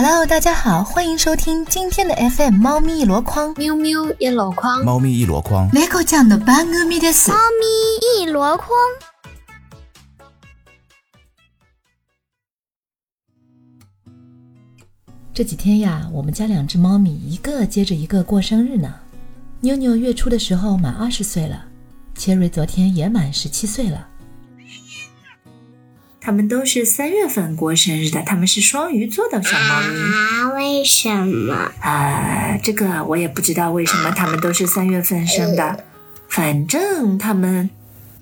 Hello，大家好，欢迎收听今天的 FM 猫咪一箩筐，喵喵一箩筐，猫咪一箩筐。猫咪一箩筐。这几天呀，我们家两只猫咪一个接着一个过生日呢。妞妞月初的时候满二十岁了，切瑞昨天也满十七岁了。他们都是三月份过生日的，他们是双鱼座的小猫咪。啊？为什么？啊，这个我也不知道为什么他们都是三月份生的，反正他们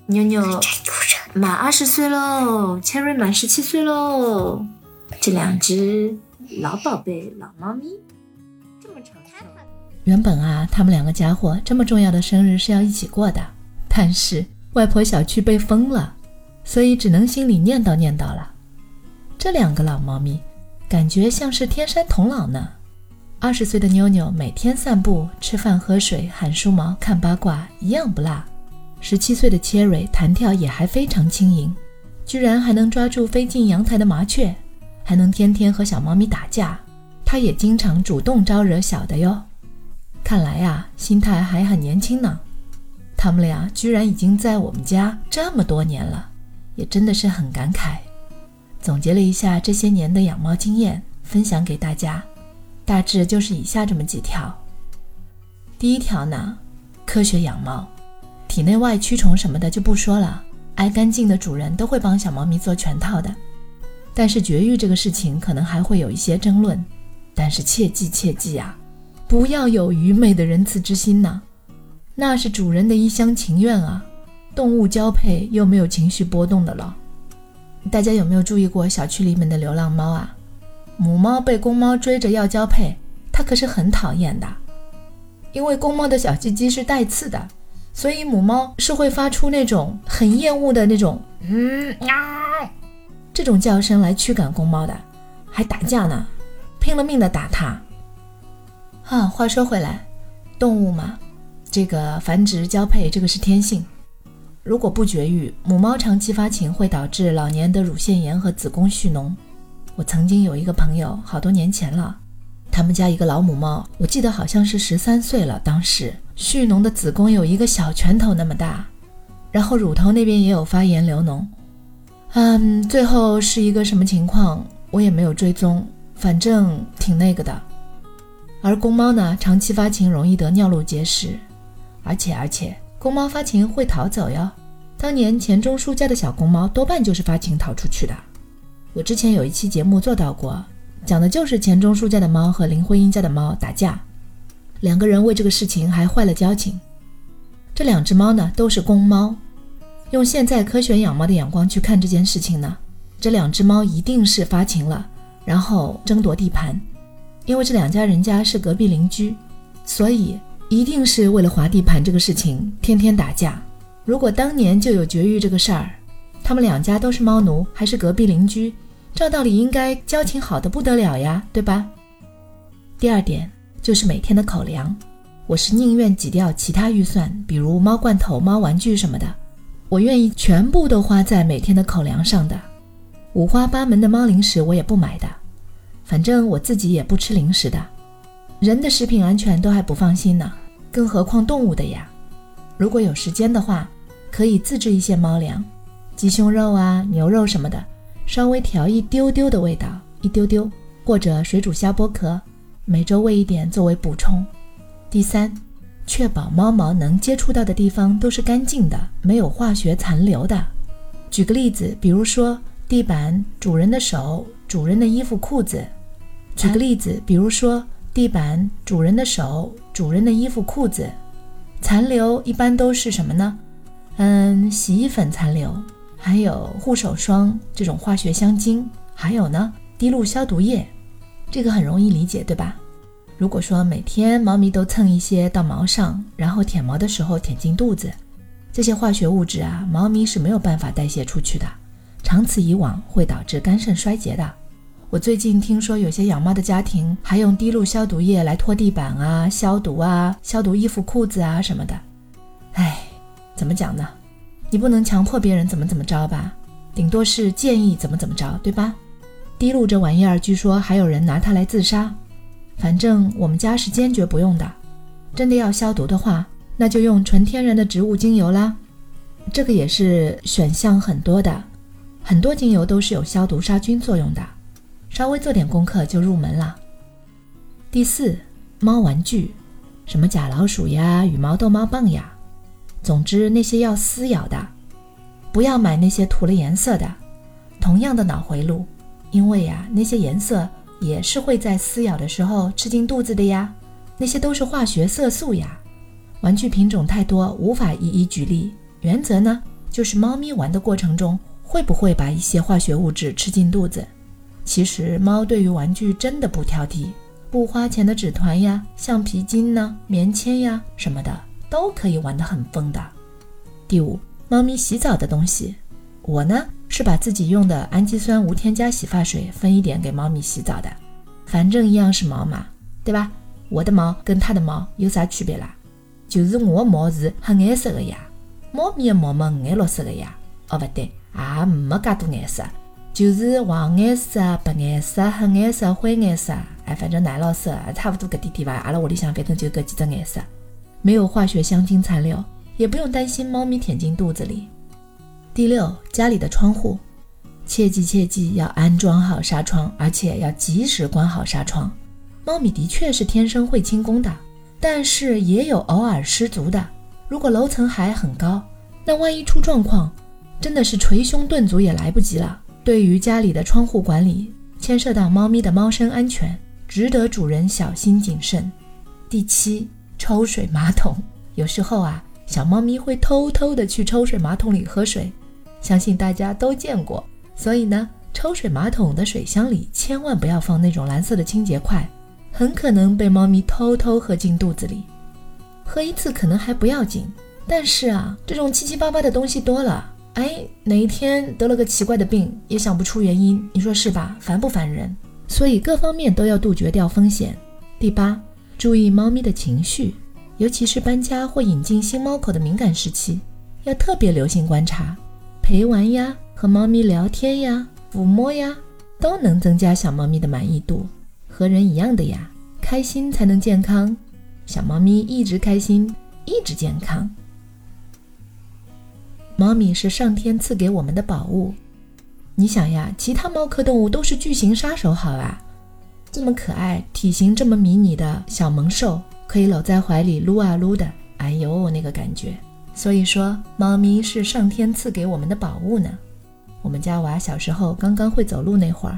妞妞满二十岁喽，千瑞满十七岁喽，这两只老宝贝老猫咪这么长寿。原本啊，他们两个家伙这么重要的生日是要一起过的，但是外婆小区被封了。所以只能心里念叨念叨了。这两个老猫咪，感觉像是天山童姥呢。二十岁的妞妞每天散步、吃饭、喝水、喊梳毛、看八卦，一样不落。十七岁的切瑞弹跳也还非常轻盈，居然还能抓住飞进阳台的麻雀，还能天天和小猫咪打架。它也经常主动招惹小的哟。看来呀，心态还很年轻呢。他们俩居然已经在我们家这么多年了。也真的是很感慨，总结了一下这些年的养猫经验，分享给大家，大致就是以下这么几条。第一条呢，科学养猫，体内外驱虫什么的就不说了，爱干净的主人都会帮小猫咪做全套的。但是绝育这个事情可能还会有一些争论，但是切记切记啊，不要有愚昧的仁慈之心呐，那是主人的一厢情愿啊。动物交配又没有情绪波动的了，大家有没有注意过小区里面的流浪猫啊？母猫被公猫追着要交配，它可是很讨厌的，因为公猫的小鸡鸡是带刺的，所以母猫是会发出那种很厌恶的那种嗯喵这种叫声来驱赶公猫的，还打架呢，拼了命的打它。啊，话说回来，动物嘛，这个繁殖交配这个是天性。如果不绝育，母猫长期发情会导致老年的乳腺炎和子宫蓄脓。我曾经有一个朋友，好多年前了，他们家一个老母猫，我记得好像是十三岁了，当时蓄脓的子宫有一个小拳头那么大，然后乳头那边也有发炎流脓。嗯，最后是一个什么情况，我也没有追踪，反正挺那个的。而公猫呢，长期发情容易得尿路结石，而且而且。公猫发情会逃走哟。当年钱钟书家的小公猫多半就是发情逃出去的。我之前有一期节目做到过，讲的就是钱钟书家的猫和林徽因家的猫打架，两个人为这个事情还坏了交情。这两只猫呢都是公猫，用现在科学养猫的眼光去看这件事情呢，这两只猫一定是发情了，然后争夺地盘，因为这两家人家是隔壁邻居，所以。一定是为了划地盘这个事情天天打架。如果当年就有绝育这个事儿，他们两家都是猫奴，还是隔壁邻居，照道理应该交情好的不得了呀，对吧？第二点就是每天的口粮，我是宁愿挤掉其他预算，比如猫罐头、猫玩具什么的，我愿意全部都花在每天的口粮上的。五花八门的猫零食我也不买的，反正我自己也不吃零食的。人的食品安全都还不放心呢，更何况动物的呀？如果有时间的话，可以自制一些猫粮，鸡胸肉啊、牛肉什么的，稍微调一丢丢的味道，一丢丢，或者水煮虾剥壳，每周喂一点作为补充。第三，确保猫毛能接触到的地方都是干净的，没有化学残留的。举个例子，比如说地板、主人的手、主人的衣服、裤子。举个例子，比如说。地板、主人的手、主人的衣服、裤子，残留一般都是什么呢？嗯，洗衣粉残留，还有护手霜这种化学香精，还有呢，滴露消毒液。这个很容易理解，对吧？如果说每天猫咪都蹭一些到毛上，然后舔毛的时候舔进肚子，这些化学物质啊，猫咪是没有办法代谢出去的，长此以往会导致肝肾衰竭的。我最近听说有些养猫的家庭还用滴露消毒液来拖地板啊、消毒啊、消毒衣服裤子啊什么的。哎，怎么讲呢？你不能强迫别人怎么怎么着吧？顶多是建议怎么怎么着，对吧？滴露这玩意儿，据说还有人拿它来自杀。反正我们家是坚决不用的。真的要消毒的话，那就用纯天然的植物精油啦。这个也是选项很多的，很多精油都是有消毒杀菌作用的。稍微做点功课就入门了。第四，猫玩具，什么假老鼠呀、羽毛逗猫棒呀，总之那些要撕咬的，不要买那些涂了颜色的。同样的脑回路，因为呀，那些颜色也是会在撕咬的时候吃进肚子的呀。那些都是化学色素呀。玩具品种太多，无法一一举例。原则呢，就是猫咪玩的过程中会不会把一些化学物质吃进肚子。其实猫对于玩具真的不挑剔，不花钱的纸团呀、橡皮筋呢、棉签呀什么的都可以玩得很疯的。第五，猫咪洗澡的东西，我呢是把自己用的氨基酸无添加洗发水分一点给猫咪洗澡的，反正一样是毛嘛，对吧？我的毛跟它的毛有啥区别啦？就是我的毛是黑颜色的呀。猫咪的毛嘛五颜六色的呀，哦不对，也没介多颜色，就是黄颜色、白颜色、黑颜色、灰颜色，哎，反正奶酪色差不多搿点点吧。阿拉屋里向反正就搿几只颜色，没有化学香精残留，也不用担心猫咪舔进肚子里。第六，家里的窗户，切记切记要安装好纱窗，而且要及时关好纱窗。猫咪的确是天生会轻功的，但是也有偶尔失足的。如果楼层还很高，那万一出状况，真的是捶胸顿足也来不及了。对于家里的窗户管理，牵涉到猫咪的猫身安全，值得主人小心谨慎。第七，抽水马桶，有时候啊，小猫咪会偷偷的去抽水马桶里喝水，相信大家都见过。所以呢，抽水马桶的水箱里千万不要放那种蓝色的清洁块，很可能被猫咪偷偷喝进肚子里。喝一次可能还不要紧，但是啊，这种七七八八的东西多了，哎，哪一天得了个奇怪的病，也想不出原因，你说是吧？烦不烦人？所以各方面都要杜绝掉风险。第八，注意猫咪的情绪，尤其是搬家或引进新猫口的敏感时期，要特别留心观察。陪玩呀，和猫咪聊天呀，抚摸呀，都能增加小猫咪的满意度。和人一样的呀，开心才能健康。小猫咪一直开心，一直健康。猫咪是上天赐给我们的宝物。你想呀，其他猫科动物都是巨型杀手，好吧？这么可爱、体型这么迷你的小萌兽，可以搂在怀里撸啊撸的，哎呦，那个感觉！所以说，猫咪是上天赐给我们的宝物呢。我们家娃小时候刚刚会走路那会儿，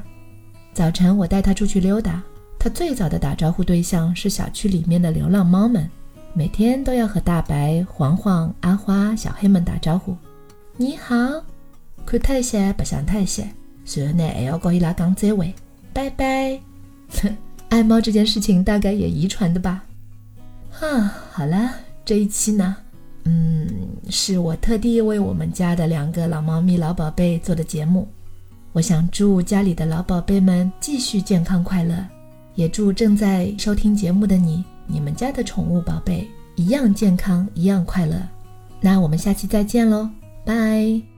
早晨我带它出去溜达。他最早的打招呼对象是小区里面的流浪猫们，每天都要和大白、黄黄、阿花、小黑们打招呼。你好，看太些不像太些，随后呢还要跟伊拉讲再会，拜拜。哼 爱猫这件事情大概也遗传的吧。啊，好了，这一期呢，嗯，是我特地为我们家的两个老猫咪、老宝贝做的节目。我想祝家里的老宝贝们继续健康快乐。也祝正在收听节目的你，你们家的宠物宝贝一样健康，一样快乐。那我们下期再见喽，拜。